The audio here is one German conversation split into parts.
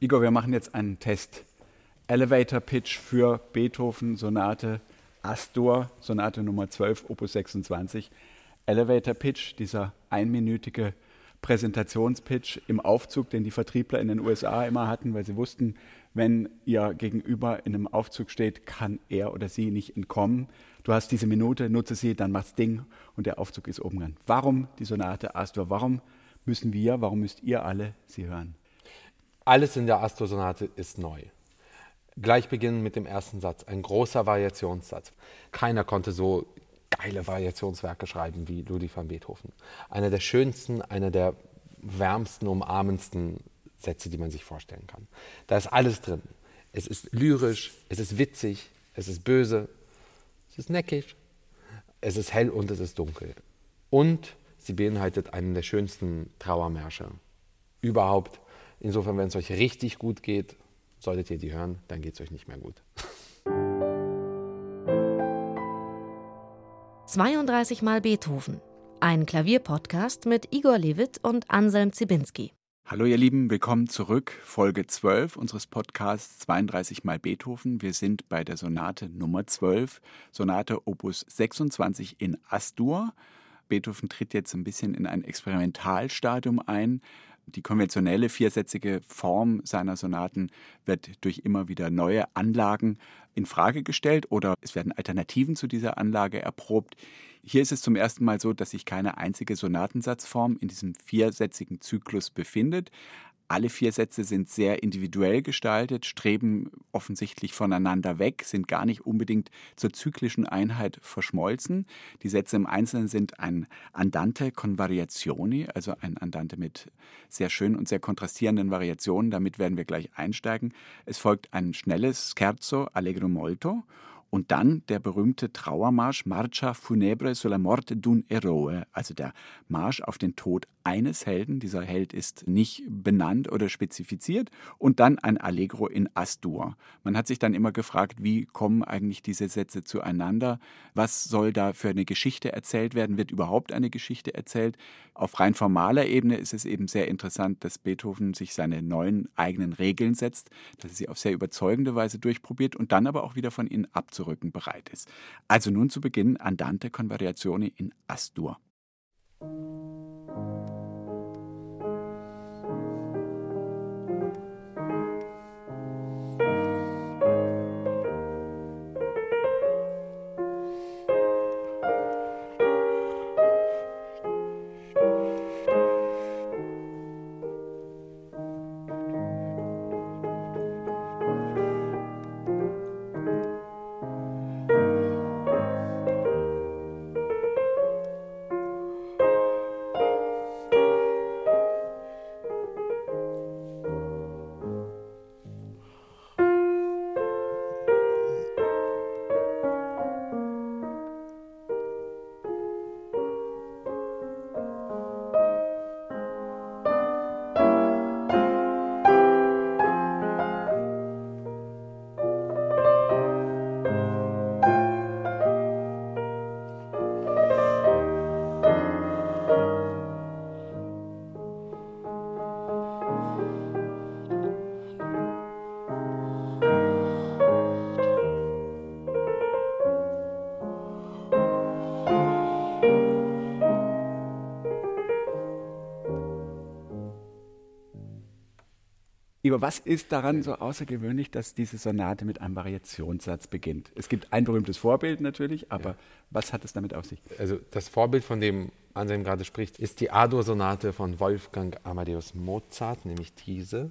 Igor, wir machen jetzt einen Test. Elevator Pitch für Beethoven Sonate Astor, Sonate Nummer 12, Opus 26. Elevator Pitch, dieser einminütige Präsentationspitch im Aufzug, den die Vertriebler in den USA immer hatten, weil sie wussten, wenn ihr Gegenüber in einem Aufzug steht, kann er oder sie nicht entkommen. Du hast diese Minute, nutze sie, dann macht's Ding und der Aufzug ist oben dran. Warum die Sonate Astor? Warum müssen wir, warum müsst ihr alle sie hören? Alles in der Astor-Sonate ist neu. Gleich beginnen mit dem ersten Satz, ein großer Variationssatz. Keiner konnte so geile Variationswerke schreiben wie Ludwig van Beethoven. Einer der schönsten, einer der wärmsten, umarmendsten Sätze, die man sich vorstellen kann. Da ist alles drin. Es ist lyrisch, es ist witzig, es ist böse, es ist neckig, es ist hell und es ist dunkel. Und sie beinhaltet einen der schönsten Trauermärsche überhaupt. Insofern, wenn es euch richtig gut geht, solltet ihr die hören, dann geht es euch nicht mehr gut. 32 Mal Beethoven. Ein Klavierpodcast mit Igor Levit und Anselm Zibinski. Hallo ihr Lieben, willkommen zurück. Folge 12 unseres Podcasts 32 Mal Beethoven. Wir sind bei der Sonate Nummer 12, Sonate Opus 26 in Astur. Beethoven tritt jetzt ein bisschen in ein Experimentalstadium ein. Die konventionelle viersätzige Form seiner Sonaten wird durch immer wieder neue Anlagen in Frage gestellt oder es werden Alternativen zu dieser Anlage erprobt. Hier ist es zum ersten Mal so, dass sich keine einzige Sonatensatzform in diesem viersätzigen Zyklus befindet. Alle vier Sätze sind sehr individuell gestaltet, streben offensichtlich voneinander weg, sind gar nicht unbedingt zur zyklischen Einheit verschmolzen. Die Sätze im Einzelnen sind ein Andante con Variazioni, also ein Andante mit sehr schönen und sehr kontrastierenden Variationen. Damit werden wir gleich einsteigen. Es folgt ein schnelles Scherzo Allegro molto und dann der berühmte Trauermarsch Marcia Funebre sulla Morte d'un Eroe, also der Marsch auf den Tod eines Helden. Dieser Held ist nicht benannt oder spezifiziert. Und dann ein Allegro in Astur. Man hat sich dann immer gefragt, wie kommen eigentlich diese Sätze zueinander? Was soll da für eine Geschichte erzählt werden? Wird überhaupt eine Geschichte erzählt? Auf rein formaler Ebene ist es eben sehr interessant, dass Beethoven sich seine neuen eigenen Regeln setzt, dass er sie auf sehr überzeugende Weise durchprobiert und dann aber auch wieder von ihnen abzurücken bereit ist. Also nun zu Beginn Andante con Variazioni in Astur. Lieber, was ist daran so außergewöhnlich, dass diese Sonate mit einem Variationssatz beginnt? Es gibt ein berühmtes Vorbild natürlich, aber ja. was hat es damit auf sich? Also das Vorbild, von dem Anselm gerade spricht, ist die Adur-Sonate von Wolfgang Amadeus Mozart, nämlich diese.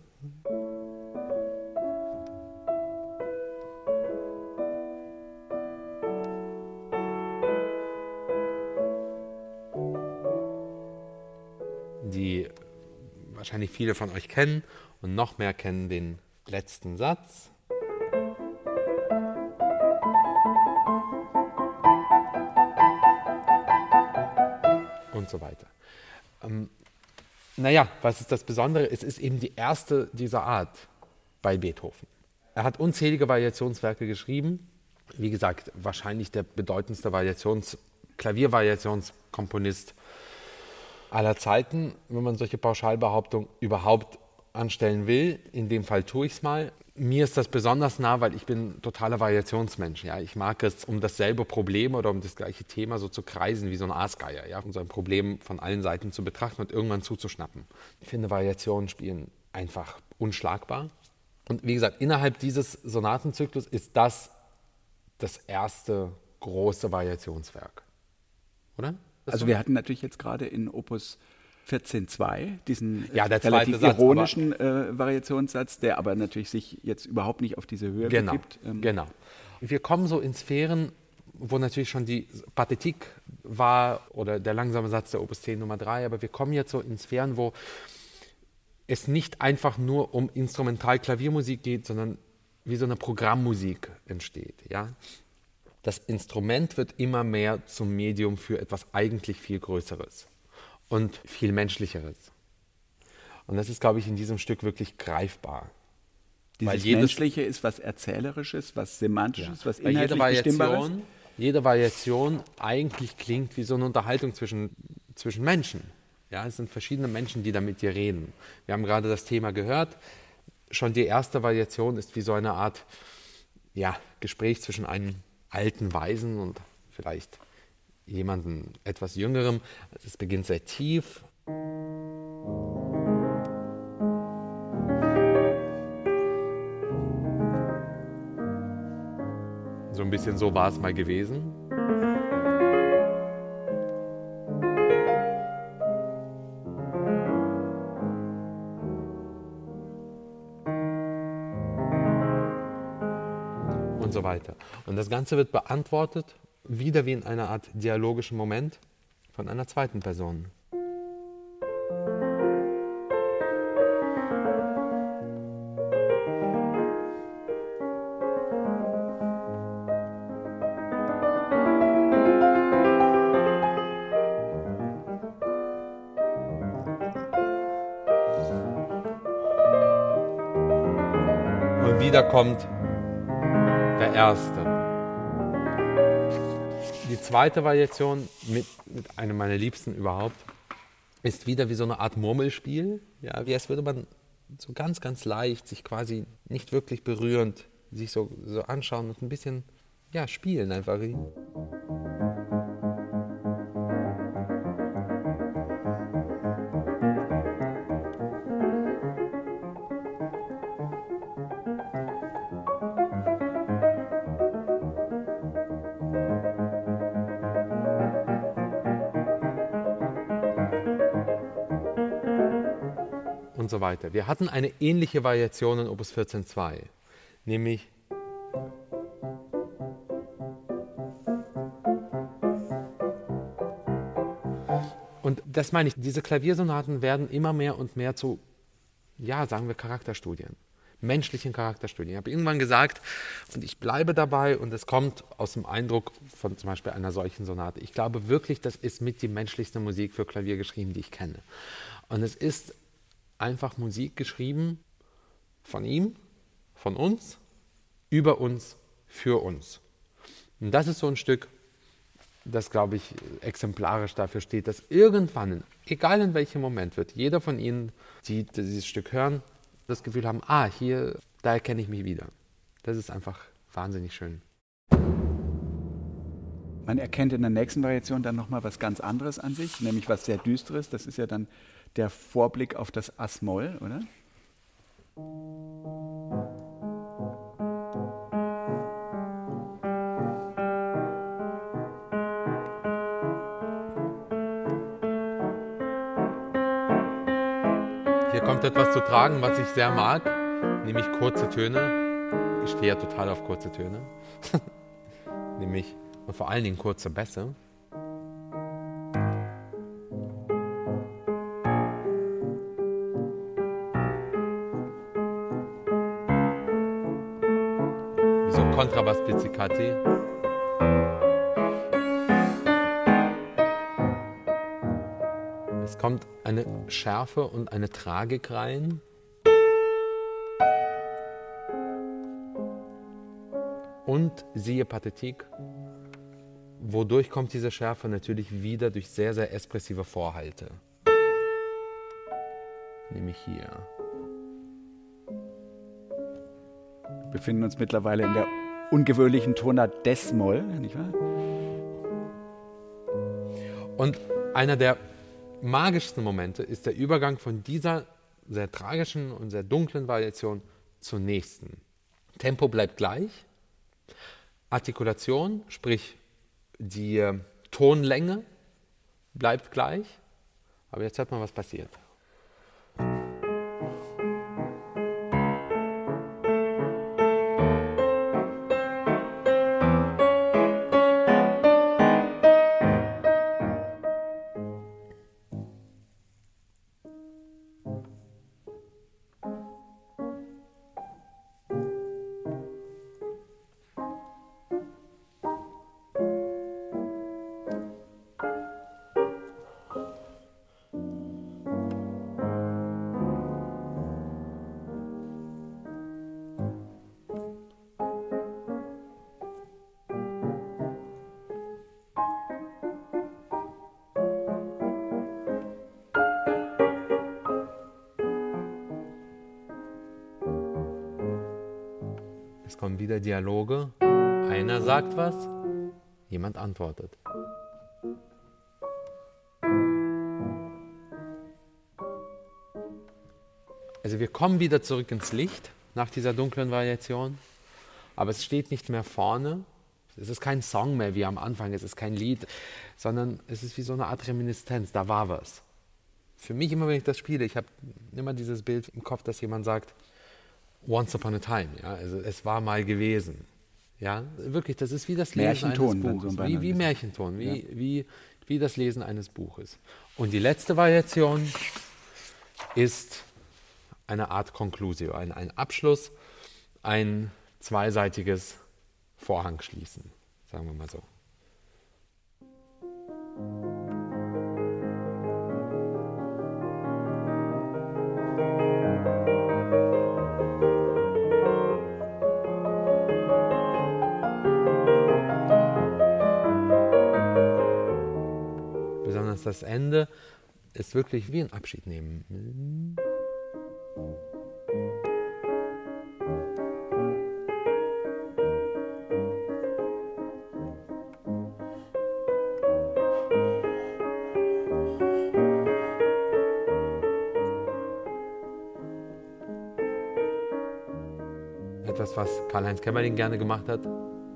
Wahrscheinlich viele von euch kennen und noch mehr kennen den letzten Satz. Und so weiter. Ähm, naja, was ist das Besondere? Es ist eben die erste dieser Art bei Beethoven. Er hat unzählige Variationswerke geschrieben. Wie gesagt, wahrscheinlich der bedeutendste Variations Klaviervariationskomponist aller Zeiten, wenn man solche Pauschalbehauptungen überhaupt anstellen will. In dem Fall tue ich es mal. Mir ist das besonders nah, weil ich bin totaler Variationsmensch. Ja. Ich mag es, um dasselbe Problem oder um das gleiche Thema so zu kreisen wie so ein Aasgeier. Ja. Um so ein Problem von allen Seiten zu betrachten und irgendwann zuzuschnappen. Ich finde Variationen spielen einfach unschlagbar. Und wie gesagt, innerhalb dieses Sonatenzyklus ist das das erste große Variationswerk. Oder? Also wir hatten natürlich jetzt gerade in Opus 14.2 diesen ja, der relativ Satz, ironischen äh, Variationssatz, der aber natürlich sich jetzt überhaupt nicht auf diese Höhe genau, begibt. Ähm. Genau. Wir kommen so in Sphären, wo natürlich schon die Pathetik war oder der langsame Satz der Opus 10 Nummer 3, aber wir kommen jetzt so in Sphären, wo es nicht einfach nur um Instrumental-Klaviermusik geht, sondern wie so eine Programmmusik entsteht. Ja? Das Instrument wird immer mehr zum Medium für etwas eigentlich viel Größeres und viel Menschlicheres. Und das ist, glaube ich, in diesem Stück wirklich greifbar. Dieses weil jedes, Menschliche ist was Erzählerisches, was Semantisches, ja. was inhaltlich jede Variation, jede Variation eigentlich klingt wie so eine Unterhaltung zwischen, zwischen Menschen. Ja, es sind verschiedene Menschen, die da mit dir reden. Wir haben gerade das Thema gehört. Schon die erste Variation ist wie so eine Art ja, Gespräch zwischen einem alten Weisen und vielleicht jemandem etwas Jüngerem. Es beginnt sehr tief. So ein bisschen so war es mal gewesen. Weiter. Und das Ganze wird beantwortet wieder wie in einer Art dialogischen Moment von einer zweiten Person. Und wieder kommt Erste die zweite Variation mit, mit einem meiner Liebsten überhaupt ist wieder wie so eine Art Murmelspiel. Ja, wie als würde man so ganz, ganz leicht sich quasi nicht wirklich berührend sich so, so anschauen und ein bisschen ja, spielen einfach. So weiter. Wir hatten eine ähnliche Variation in Opus 14.2, nämlich Und das meine ich, diese Klaviersonaten werden immer mehr und mehr zu, ja, sagen wir, Charakterstudien, menschlichen Charakterstudien. Ich habe irgendwann gesagt, und ich bleibe dabei, und es kommt aus dem Eindruck von zum Beispiel einer solchen Sonate. Ich glaube wirklich, das ist mit die menschlichste Musik für Klavier geschrieben, die ich kenne. Und es ist einfach Musik geschrieben von ihm, von uns, über uns, für uns. Und das ist so ein Stück, das, glaube ich, exemplarisch dafür steht, dass irgendwann, egal in welchem Moment, wird jeder von Ihnen, die dieses Stück hören, das Gefühl haben, ah, hier, da erkenne ich mich wieder. Das ist einfach wahnsinnig schön. Man erkennt in der nächsten Variation dann nochmal was ganz anderes an sich, nämlich was sehr Düsteres. Das ist ja dann der Vorblick auf das As-Moll, oder? Hier kommt etwas zu tragen, was ich sehr mag, nämlich kurze Töne. Ich stehe ja total auf kurze Töne. nämlich und vor allen Dingen kurze Bässe. Kontrabass Pizzicati. Es kommt eine Schärfe und eine Tragik rein. Und siehe Pathetik, wodurch kommt diese Schärfe natürlich wieder durch sehr, sehr expressive Vorhalte. Nämlich hier. befinden uns mittlerweile in der ungewöhnlichen Tonart Des-Moll, nicht wahr? Und einer der magischsten Momente ist der Übergang von dieser sehr tragischen und sehr dunklen Variation zur nächsten. Tempo bleibt gleich, Artikulation, sprich die äh, Tonlänge bleibt gleich, aber jetzt hört man, was passiert. Es kommen wieder Dialoge. Einer sagt was, jemand antwortet. Also wir kommen wieder zurück ins Licht nach dieser dunklen Variation, aber es steht nicht mehr vorne. Es ist kein Song mehr wie am Anfang, es ist kein Lied, sondern es ist wie so eine Art Reminiszenz, da war was. Für mich immer, wenn ich das spiele, ich habe immer dieses Bild im Kopf, dass jemand sagt, Once upon a time, ja, also es war mal gewesen. Ja, wirklich, das ist wie das Lesen eines Buches, so wie, wie Märchenton, wie, ja. wie, wie das Lesen eines Buches. Und die letzte Variation ist eine Art Conclusio, ein, ein Abschluss, ein zweiseitiges Vorhangschließen, sagen wir mal so. Das Ende ist wirklich wie ein Abschied nehmen. Etwas, was Karl-Heinz Kämmerling gerne gemacht hat,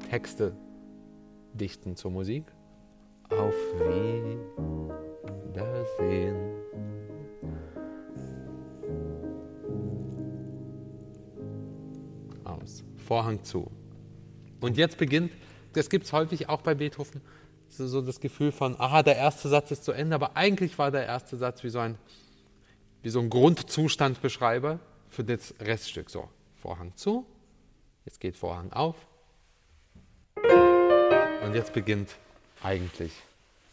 Texte dichten zur Musik. Auf Wiedersehen. Aus. Vorhang zu. Und jetzt beginnt, das gibt es häufig auch bei Beethoven, so, so, das Gefühl von, aha, der erste Satz ist zu Ende, aber eigentlich war der erste Satz wie so ein, wie so ein Grundzustandbeschreiber für das Reststück. So, Vorhang zu, jetzt geht Vorhang auf und jetzt beginnt eigentlich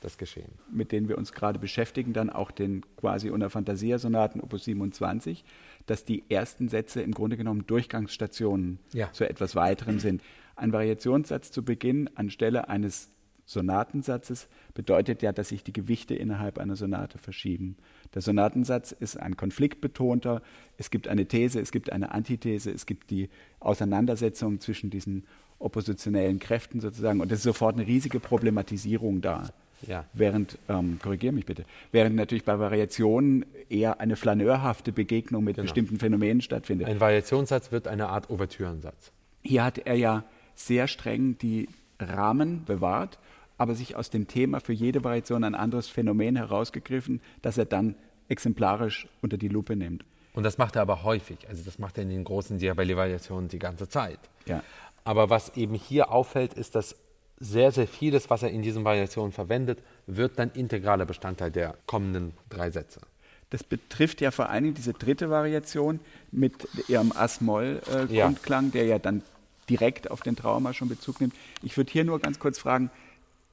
das Geschehen. Mit denen wir uns gerade beschäftigen, dann auch den quasi unter Fantasia-Sonaten Opus 27, dass die ersten Sätze im Grunde genommen Durchgangsstationen ja. zu etwas weiterem sind. Ein Variationssatz zu Beginn anstelle eines Sonatensatzes bedeutet ja, dass sich die Gewichte innerhalb einer Sonate verschieben. Der Sonatensatz ist ein konfliktbetonter, es gibt eine These, es gibt eine Antithese, es gibt die Auseinandersetzung zwischen diesen oppositionellen Kräften sozusagen und es ist sofort eine riesige Problematisierung da. Ja. Während, ähm, korrigiere mich bitte, während natürlich bei Variationen eher eine flaneurhafte Begegnung mit genau. bestimmten Phänomenen stattfindet. Ein Variationssatz wird eine Art Ouvertürensatz. Hier hat er ja sehr streng die Rahmen bewahrt, aber sich aus dem Thema für jede Variation ein anderes Phänomen herausgegriffen, das er dann exemplarisch unter die Lupe nimmt. Und das macht er aber häufig. Also das macht er in den großen Diabelli-Variationen die ganze Zeit. Ja. Aber was eben hier auffällt, ist, dass sehr, sehr vieles, was er in diesen Variationen verwendet, wird dann integraler Bestandteil der kommenden drei Sätze. Das betrifft ja vor allen Dingen diese dritte Variation mit ihrem As-Moll-Grundklang, ja. der ja dann direkt auf den Trauma schon Bezug nimmt. Ich würde hier nur ganz kurz fragen,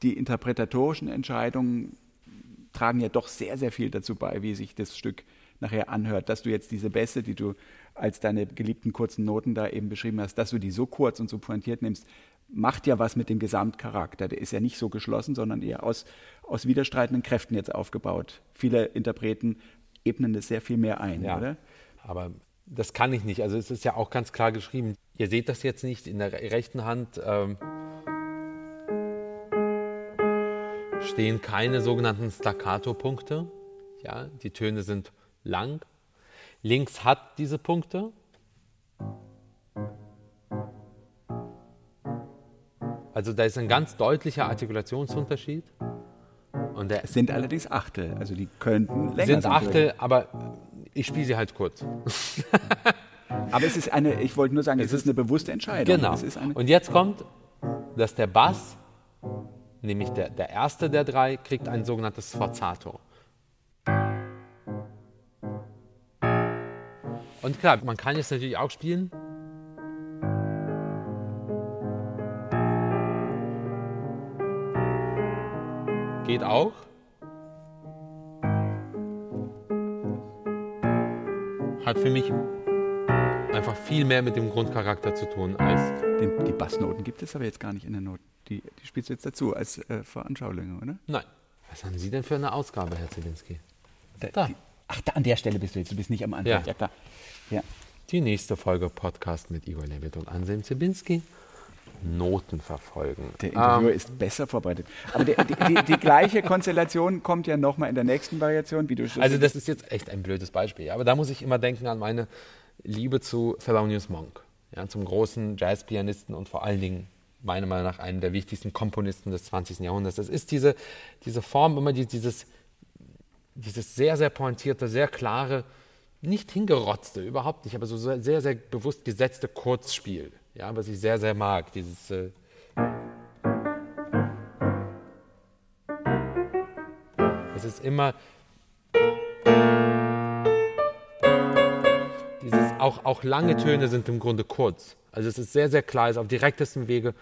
die interpretatorischen Entscheidungen tragen ja doch sehr, sehr viel dazu bei, wie sich das Stück nachher anhört, dass du jetzt diese Bässe, die du als deine geliebten kurzen Noten da eben beschrieben hast, dass du die so kurz und so pointiert nimmst, macht ja was mit dem Gesamtcharakter. Der ist ja nicht so geschlossen, sondern eher aus, aus widerstreitenden Kräften jetzt aufgebaut. Viele Interpreten ebnen das sehr viel mehr ein, ja, oder? Aber das kann ich nicht. Also es ist ja auch ganz klar geschrieben, Ihr seht das jetzt nicht in der rechten Hand. Ähm, stehen keine sogenannten Staccato-Punkte. Ja, die Töne sind lang. Links hat diese Punkte. Also da ist ein ganz deutlicher Artikulationsunterschied. Und es sind allerdings Achtel, also die könnten länger sind. Sind Achtel, aber ich spiele sie halt kurz. aber es ist eine, ich wollte nur sagen, es, es ist eine bewusste Entscheidung. Genau. Und jetzt kommt, dass der Bass, nämlich der, der erste der drei, kriegt ein sogenanntes Sforzato. Und klar, man kann jetzt natürlich auch spielen. Geht auch. Hat für mich einfach viel mehr mit dem Grundcharakter zu tun als. Den, die Bassnoten gibt es aber jetzt gar nicht in der Note. Die, die spielst du jetzt dazu als äh, Veranschaulichung, oder? Nein. Was haben Sie denn für eine Ausgabe, Herr Zielinski? Da, da. Die, ach, da, an der Stelle bist du jetzt. Du bist nicht am Anfang. Ja, ja klar. Ja. Die nächste Folge Podcast mit Igor Levit und Anselm Zibinski. Noten verfolgen. Der Interviewer ähm, ist besser vorbereitet. Aber die, die, die gleiche Konstellation kommt ja nochmal in der nächsten Variation, wie du schon Also das ist jetzt echt ein blödes Beispiel. Aber da muss ich immer denken an meine Liebe zu Thelonious Monk, ja, zum großen Jazzpianisten und vor allen Dingen meiner Meinung nach einen der wichtigsten Komponisten des 20. Jahrhunderts. Das ist diese, diese Form, immer dieses, dieses sehr, sehr pointierte, sehr klare, nicht hingerotzte, überhaupt nicht, aber so sehr, sehr bewusst gesetzte Kurzspiel, ja, was ich sehr, sehr mag. Dieses. Äh es ist immer. Dieses, auch, auch lange Töne sind im Grunde kurz. Also es ist sehr, sehr klar, ist auf direktestem Wege.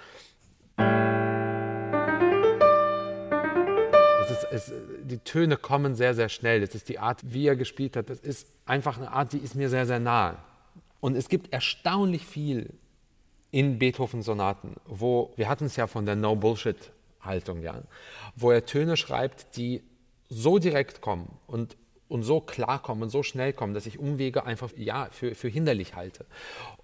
Es die Töne kommen sehr, sehr schnell. Es ist die Art, wie er gespielt hat. Das ist einfach eine Art, die ist mir sehr, sehr nahe. Und es gibt erstaunlich viel in Beethoven-Sonaten, wo, wir hatten es ja von der No-Bullshit-Haltung, ja, wo er Töne schreibt, die so direkt kommen und, und so klar kommen und so schnell kommen, dass ich Umwege einfach ja, für, für hinderlich halte.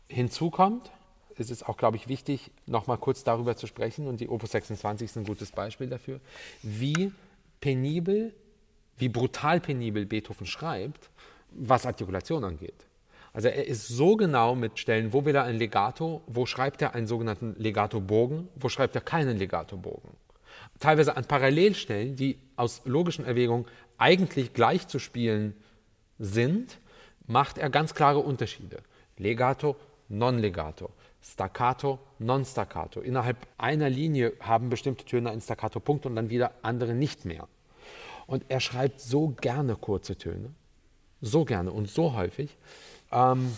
Hinzu kommt, es ist auch, glaube ich, wichtig, noch mal kurz darüber zu sprechen, und die Opus 26 ist ein gutes Beispiel dafür, wie penibel, wie brutal penibel Beethoven schreibt, was Artikulation angeht. Also er ist so genau mit Stellen, wo will er ein Legato, wo schreibt er einen sogenannten Legato-Bogen, wo schreibt er keinen Legato-Bogen. Teilweise an Parallelstellen, die aus logischen Erwägungen eigentlich gleich zu spielen sind, macht er ganz klare Unterschiede. Legato, Non-Legato, Staccato, Non-Staccato. Innerhalb einer Linie haben bestimmte Töne einen Staccato-Punkt und dann wieder andere nicht mehr. Und er schreibt so gerne kurze Töne, so gerne und so häufig, ähm,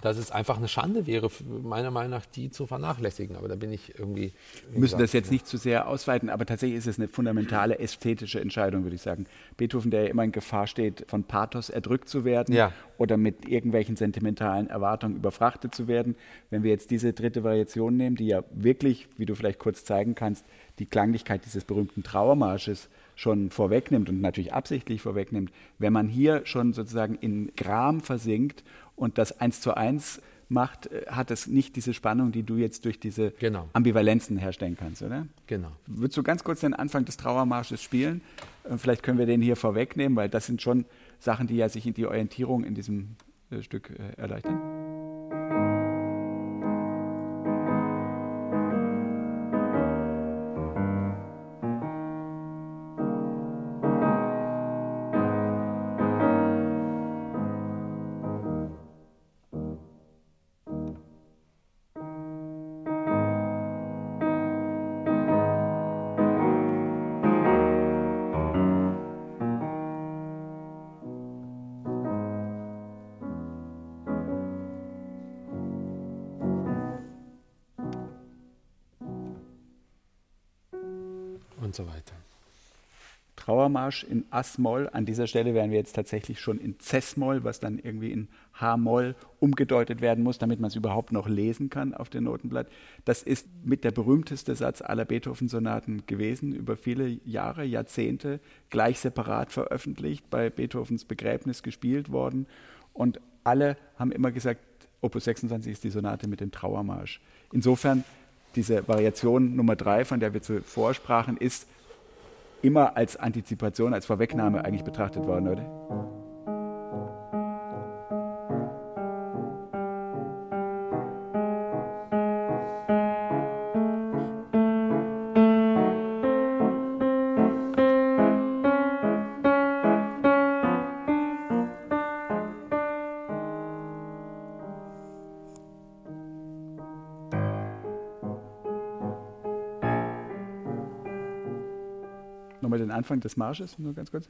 dass es einfach eine Schande wäre, meiner Meinung nach, die zu vernachlässigen. Aber da bin ich irgendwie. Wir müssen das jetzt nicht zu sehr ausweiten, aber tatsächlich ist es eine fundamentale ästhetische Entscheidung, würde ich sagen. Beethoven, der ja immer in Gefahr steht, von Pathos erdrückt zu werden ja. oder mit irgendwelchen sentimentalen Erwartungen überfrachtet zu werden. Wenn wir jetzt diese dritte Variation nehmen, die ja wirklich, wie du vielleicht kurz zeigen kannst, die Klanglichkeit dieses berühmten Trauermarsches schon vorwegnimmt und natürlich absichtlich vorwegnimmt, wenn man hier schon sozusagen in Gram versinkt und das eins zu eins macht, äh, hat es nicht diese Spannung, die du jetzt durch diese genau. Ambivalenzen herstellen kannst, oder? Genau. Würdest du ganz kurz den Anfang des Trauermarsches spielen? Äh, vielleicht können wir den hier vorwegnehmen, weil das sind schon Sachen, die ja sich in die Orientierung in diesem äh, Stück erleichtern. Trauermarsch in Ass-Moll. An dieser Stelle wären wir jetzt tatsächlich schon in Cess-Moll, was dann irgendwie in H-Moll umgedeutet werden muss, damit man es überhaupt noch lesen kann auf dem Notenblatt. Das ist mit der berühmteste Satz aller Beethoven-Sonaten gewesen, über viele Jahre, Jahrzehnte, gleich separat veröffentlicht, bei Beethovens Begräbnis gespielt worden. Und alle haben immer gesagt, Opus 26 ist die Sonate mit dem Trauermarsch. Insofern, diese Variation Nummer drei, von der wir zuvor sprachen, ist immer als Antizipation, als Vorwegnahme eigentlich betrachtet worden, oder? Anfang des Marsches, nur ganz kurz.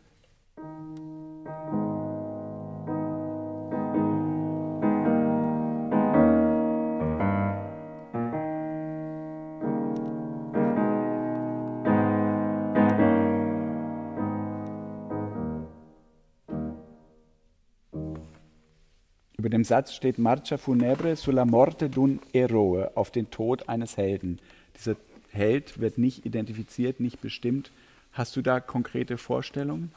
Über dem Satz steht Marcia funebre sulla morte d'un eroe, auf den Tod eines Helden. Dieser Held wird nicht identifiziert, nicht bestimmt, Hast du da konkrete Vorstellungen?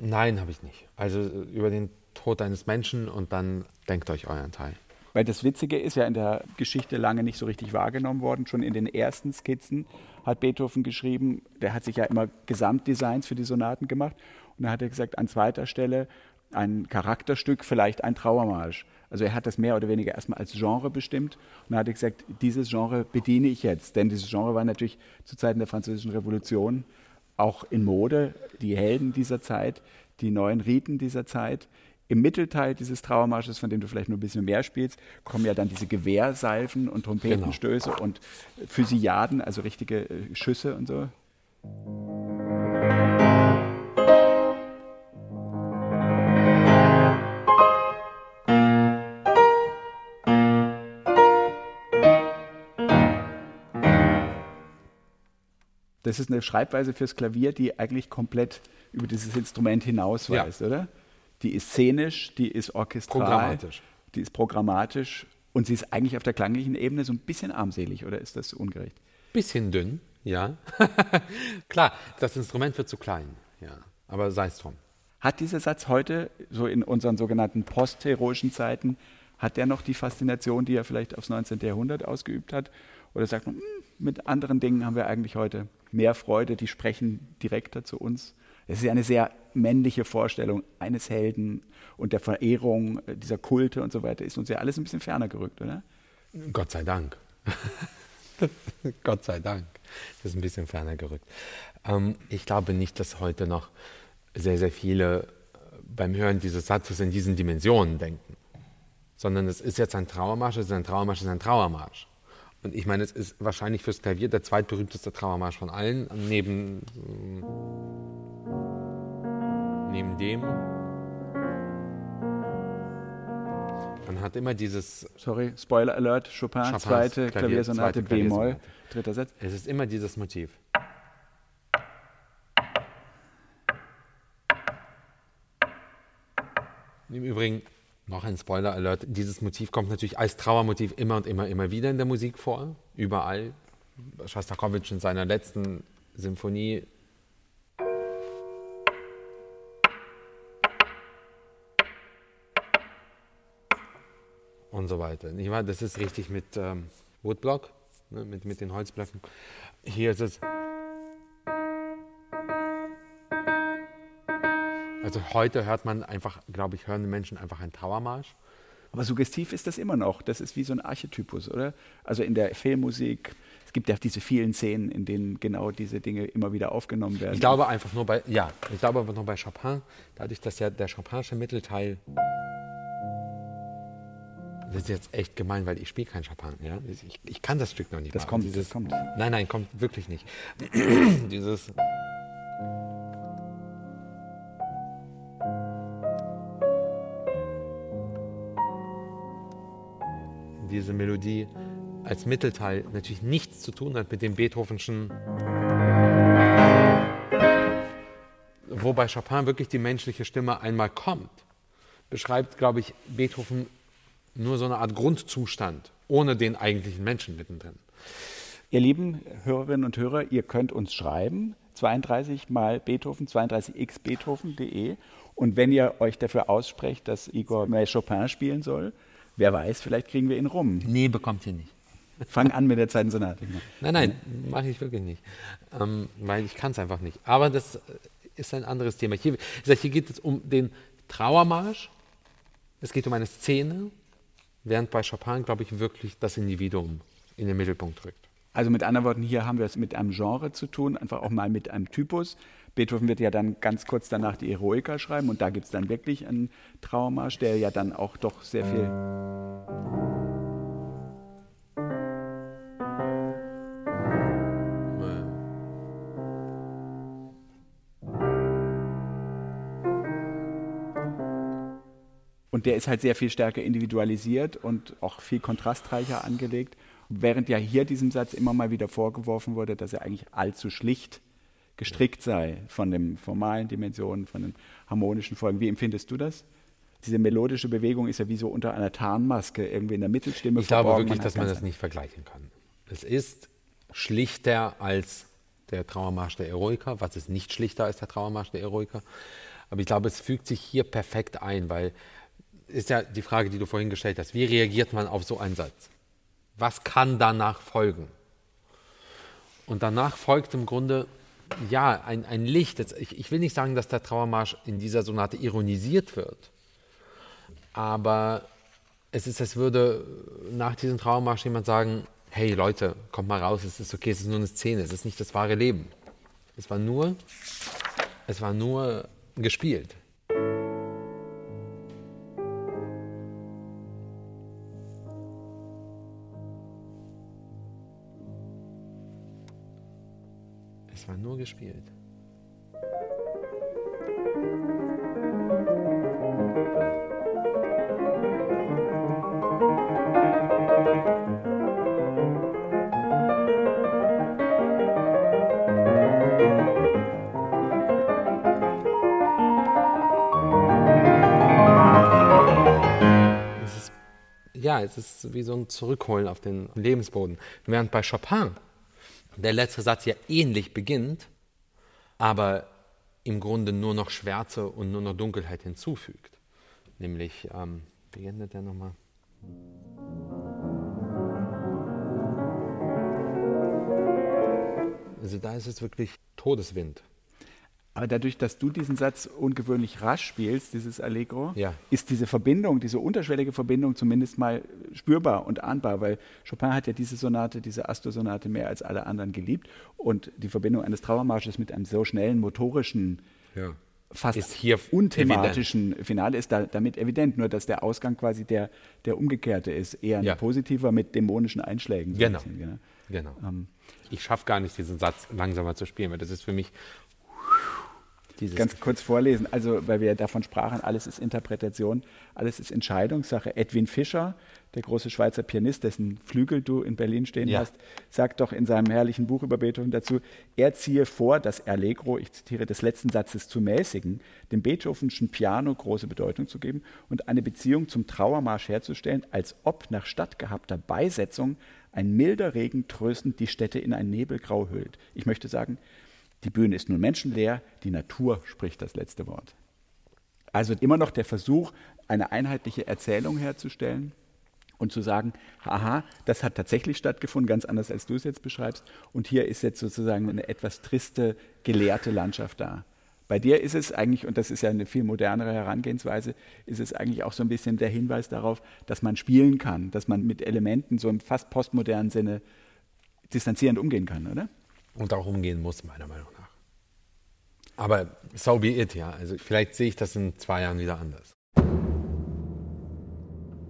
Nein, habe ich nicht. Also über den Tod eines Menschen und dann denkt euch euren Teil. Weil das Witzige ist ja in der Geschichte lange nicht so richtig wahrgenommen worden. Schon in den ersten Skizzen hat Beethoven geschrieben, der hat sich ja immer Gesamtdesigns für die Sonaten gemacht. Und da hat er gesagt, an zweiter Stelle ein Charakterstück, vielleicht ein Trauermarsch. Also er hat das mehr oder weniger erstmal als Genre bestimmt und dann hat er gesagt, dieses Genre bediene ich jetzt. Denn dieses Genre war natürlich zu Zeiten der Französischen Revolution auch in Mode, die Helden dieser Zeit, die neuen Riten dieser Zeit. Im Mittelteil dieses Trauermarsches, von dem du vielleicht nur ein bisschen mehr spielst, kommen ja dann diese Gewehrsalven und Trompetenstöße genau. und Physiaden, also richtige äh, Schüsse und so. Das ist eine Schreibweise fürs Klavier, die eigentlich komplett über dieses Instrument hinausweist, ja. oder? Die ist szenisch, die ist orchestral, programmatisch. die ist programmatisch und sie ist eigentlich auf der klanglichen Ebene so ein bisschen armselig, oder ist das ungerecht? Bisschen dünn, ja. Klar, das Instrument wird zu klein, ja. Aber sei es drum. Hat dieser Satz heute, so in unseren sogenannten postheroischen Zeiten, hat der noch die Faszination, die er vielleicht aufs 19. Jahrhundert ausgeübt hat? Oder sagt man, hm, mit anderen Dingen haben wir eigentlich heute mehr Freude, die sprechen direkter zu uns. Es ist ja eine sehr männliche Vorstellung eines Helden und der Verehrung äh, dieser Kulte und so weiter ist uns ja alles ein bisschen ferner gerückt, oder? Gott sei Dank. Gott sei Dank. Das ist ein bisschen ferner gerückt. Ähm, ich glaube nicht, dass heute noch sehr, sehr viele äh, beim Hören dieses Satzes in diesen Dimensionen denken. Sondern es ist jetzt ein Trauermarsch, es ist ein Trauermarsch, es ist ein Trauermarsch. Und ich meine, es ist wahrscheinlich fürs Klavier der zweitberühmteste Trauermarsch von allen, neben, neben dem. Man hat immer dieses. Sorry, Spoiler Alert, Chopin, Chopins zweite Klavier, Klaviersonate, B-Moll, dritter Satz. Es ist immer dieses Motiv. Im Übrigen, noch ein Spoiler-Alert. Dieses Motiv kommt natürlich als Trauermotiv immer und immer, immer wieder in der Musik vor. Überall. Schostakowitsch in seiner letzten Symphonie und so weiter. Das ist richtig mit ähm, Woodblock, ne, mit, mit den Holzblöcken. Hier ist es. Also heute hört man einfach, glaube ich, hören die Menschen einfach einen Trauermarsch. Aber suggestiv ist das immer noch. Das ist wie so ein Archetypus, oder? Also in der Filmmusik, es gibt ja diese vielen Szenen, in denen genau diese Dinge immer wieder aufgenommen werden. Ich glaube einfach nur bei, ja, ich glaube einfach nur bei Chopin, dadurch, dass ja der Chopinsche Mittelteil das ist jetzt echt gemein, weil ich spiele kein Chopin. Ja? Ich, ich, kann das Stück noch nicht. Das machen. kommt, Dieses, das kommt. Nein, nein, kommt wirklich nicht. Dieses diese Melodie als Mittelteil natürlich nichts zu tun hat mit dem Beethovenschen. Wobei Chopin wirklich die menschliche Stimme einmal kommt, beschreibt, glaube ich, Beethoven nur so eine Art Grundzustand, ohne den eigentlichen Menschen mittendrin. Ihr lieben Hörerinnen und Hörer, ihr könnt uns schreiben, 32 mal Beethoven, 32xbeethoven.de. Und wenn ihr euch dafür aussprecht, dass Igor Chopin spielen soll, wer weiß, vielleicht kriegen wir ihn rum. Nee, bekommt ihr nicht. Fang an mit der zweiten Sonate. Nein, nein, mache ich wirklich nicht. Ähm, weil ich kann es einfach nicht. Aber das ist ein anderes Thema. Hier, hier geht es um den Trauermarsch. Es geht um eine Szene, während bei Chopin, glaube ich, wirklich das Individuum in den Mittelpunkt rückt. Also mit anderen Worten, hier haben wir es mit einem Genre zu tun, einfach auch mal mit einem Typus. Beethoven wird ja dann ganz kurz danach die Eroica schreiben und da gibt es dann wirklich einen Trauermarsch, der ja dann auch doch sehr viel Und der ist halt sehr viel stärker individualisiert und auch viel kontrastreicher angelegt. Während ja hier diesem Satz immer mal wieder vorgeworfen wurde, dass er eigentlich allzu schlicht gestrickt sei von den formalen Dimensionen, von den harmonischen Folgen. Wie empfindest du das? Diese melodische Bewegung ist ja wie so unter einer Tarnmaske irgendwie in der Mittelstimme. Ich glaube wirklich, dass man das nicht vergleichen kann. Es ist schlichter als der Trauermarsch der Eroiker. Was ist nicht schlichter als der Trauermarsch der Eroiker? Aber ich glaube, es fügt sich hier perfekt ein, weil ist ja die Frage, die du vorhin gestellt hast. Wie reagiert man auf so einen Satz? Was kann danach folgen? Und danach folgt im Grunde, ja, ein, ein Licht. Ich, ich will nicht sagen, dass der Trauermarsch in dieser Sonate ironisiert wird, aber es ist, als würde nach diesem Trauermarsch jemand sagen, hey Leute, kommt mal raus, es ist okay, es ist nur eine Szene, es ist nicht das wahre Leben. Es war nur, es war nur gespielt. Gespielt. ja, es ist wie so ein Zurückholen auf den Lebensboden. Während bei Chopin der letzte Satz ja ähnlich beginnt, aber im Grunde nur noch Schwärze und nur noch Dunkelheit hinzufügt. Nämlich, ähm, wie endet der nochmal? Also da ist es wirklich Todeswind. Aber dadurch, dass du diesen Satz ungewöhnlich rasch spielst, dieses Allegro, ja. ist diese Verbindung, diese unterschwellige Verbindung zumindest mal spürbar und ahnbar, weil Chopin hat ja diese Sonate, diese Astor-Sonate mehr als alle anderen geliebt und die Verbindung eines Trauermarsches mit einem so schnellen motorischen, ja. fast unthematischen evident. Finale ist da, damit evident, nur dass der Ausgang quasi der, der umgekehrte ist, eher ein ja. positiver mit dämonischen Einschlägen. So genau. Bisschen, genau. genau. Ähm, ich schaffe gar nicht, diesen Satz langsamer zu spielen, weil das ist für mich dieses Ganz kurz vorlesen, also weil wir davon sprachen, alles ist Interpretation, alles ist Entscheidungssache. Edwin Fischer, der große Schweizer Pianist, dessen Flügel du in Berlin stehen ja. hast, sagt doch in seinem herrlichen Buch über Beethoven dazu, er ziehe vor, das Allegro, ich zitiere des letzten Satzes zu mäßigen, dem Beethovenschen Piano große Bedeutung zu geben und eine Beziehung zum Trauermarsch herzustellen, als ob nach stattgehabter Beisetzung ein milder Regen tröstend die Städte in ein Nebelgrau hüllt. Ich möchte sagen, die Bühne ist nun menschenleer, die Natur spricht das letzte Wort. Also immer noch der Versuch, eine einheitliche Erzählung herzustellen und zu sagen, aha, das hat tatsächlich stattgefunden, ganz anders als du es jetzt beschreibst. Und hier ist jetzt sozusagen eine etwas triste, gelehrte Landschaft da. Bei dir ist es eigentlich, und das ist ja eine viel modernere Herangehensweise, ist es eigentlich auch so ein bisschen der Hinweis darauf, dass man spielen kann, dass man mit Elementen so im fast postmodernen Sinne distanzierend umgehen kann, oder? Und auch umgehen muss, meiner Meinung nach. Aber so be it, ja. Also vielleicht sehe ich das in zwei Jahren wieder anders.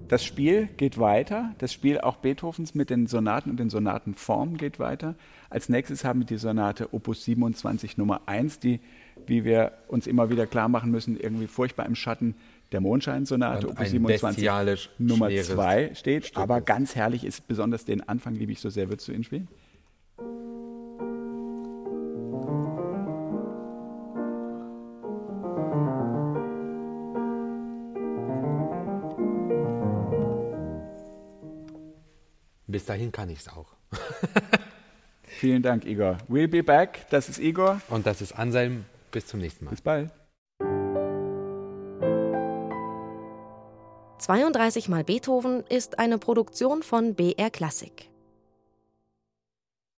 Das Spiel geht weiter. Das Spiel auch Beethovens mit den Sonaten und den Sonatenformen geht weiter. Als nächstes haben wir die Sonate Opus 27 Nummer 1, die, wie wir uns immer wieder klar machen müssen, irgendwie furchtbar im Schatten der Mondscheinsonate Opus 27 Nummer 2 steht. Stück Aber ganz herrlich ist besonders den Anfang, liebe ich so sehr. Würdest du ihn spielen? Bis dahin kann ich es auch. Vielen Dank, Igor. We'll be back. Das ist Igor. Und das ist Anselm. Bis zum nächsten Mal. Bis bald. 32 mal Beethoven ist eine Produktion von BR Klassik.